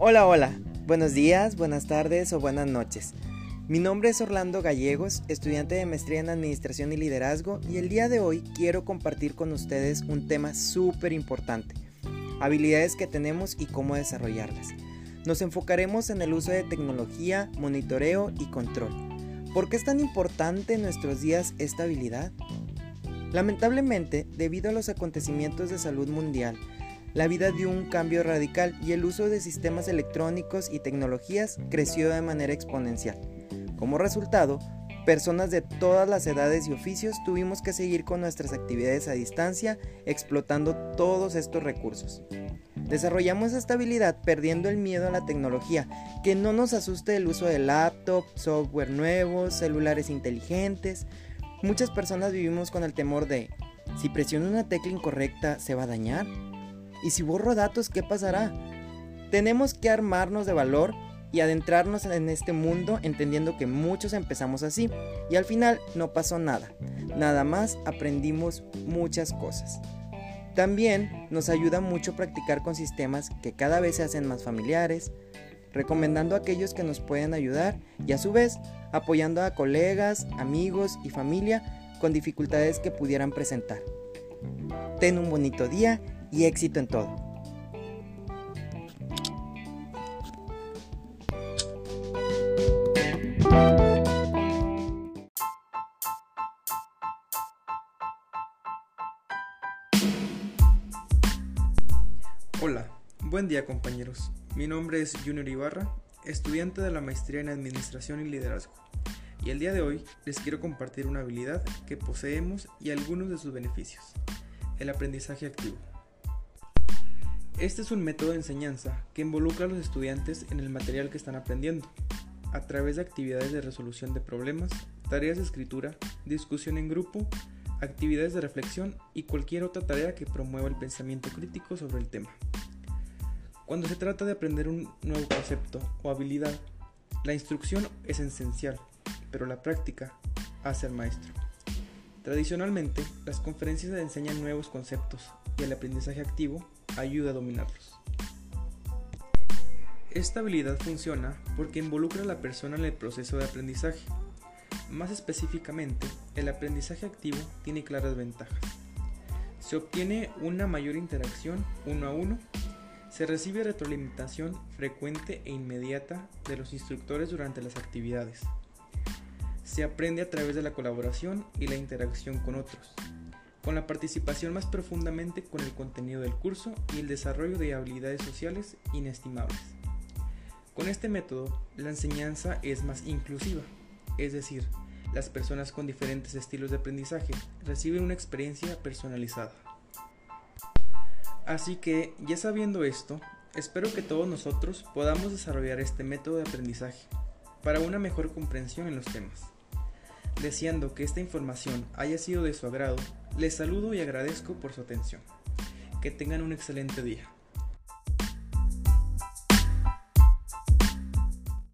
Hola, hola. Buenos días, buenas tardes o buenas noches. Mi nombre es Orlando Gallegos, estudiante de maestría en Administración y Liderazgo y el día de hoy quiero compartir con ustedes un tema súper importante, habilidades que tenemos y cómo desarrollarlas. Nos enfocaremos en el uso de tecnología, monitoreo y control. ¿Por qué es tan importante en nuestros días esta habilidad? Lamentablemente, debido a los acontecimientos de salud mundial, la vida dio un cambio radical y el uso de sistemas electrónicos y tecnologías creció de manera exponencial. Como resultado, personas de todas las edades y oficios tuvimos que seguir con nuestras actividades a distancia, explotando todos estos recursos. Desarrollamos esta habilidad perdiendo el miedo a la tecnología, que no nos asuste el uso de laptop, software nuevos, celulares inteligentes, Muchas personas vivimos con el temor de, si presiono una tecla incorrecta, ¿se va a dañar? ¿Y si borro datos, qué pasará? Tenemos que armarnos de valor y adentrarnos en este mundo entendiendo que muchos empezamos así y al final no pasó nada. Nada más aprendimos muchas cosas. También nos ayuda mucho practicar con sistemas que cada vez se hacen más familiares, recomendando a aquellos que nos pueden ayudar y a su vez apoyando a colegas, amigos y familia con dificultades que pudieran presentar. Ten un bonito día y éxito en todo. Hola, buen día compañeros. Mi nombre es Junior Ibarra, estudiante de la maestría en Administración y Liderazgo. Y el día de hoy les quiero compartir una habilidad que poseemos y algunos de sus beneficios, el aprendizaje activo. Este es un método de enseñanza que involucra a los estudiantes en el material que están aprendiendo, a través de actividades de resolución de problemas, tareas de escritura, discusión en grupo, actividades de reflexión y cualquier otra tarea que promueva el pensamiento crítico sobre el tema. Cuando se trata de aprender un nuevo concepto o habilidad, la instrucción es esencial, pero la práctica hace al maestro. Tradicionalmente, las conferencias enseñan nuevos conceptos y el aprendizaje activo ayuda a dominarlos. Esta habilidad funciona porque involucra a la persona en el proceso de aprendizaje. Más específicamente, el aprendizaje activo tiene claras ventajas. Se obtiene una mayor interacción uno a uno se recibe retroalimentación frecuente e inmediata de los instructores durante las actividades. Se aprende a través de la colaboración y la interacción con otros, con la participación más profundamente con el contenido del curso y el desarrollo de habilidades sociales inestimables. Con este método, la enseñanza es más inclusiva, es decir, las personas con diferentes estilos de aprendizaje reciben una experiencia personalizada. Así que, ya sabiendo esto, espero que todos nosotros podamos desarrollar este método de aprendizaje para una mejor comprensión en los temas. Deseando que esta información haya sido de su agrado, les saludo y agradezco por su atención. Que tengan un excelente día.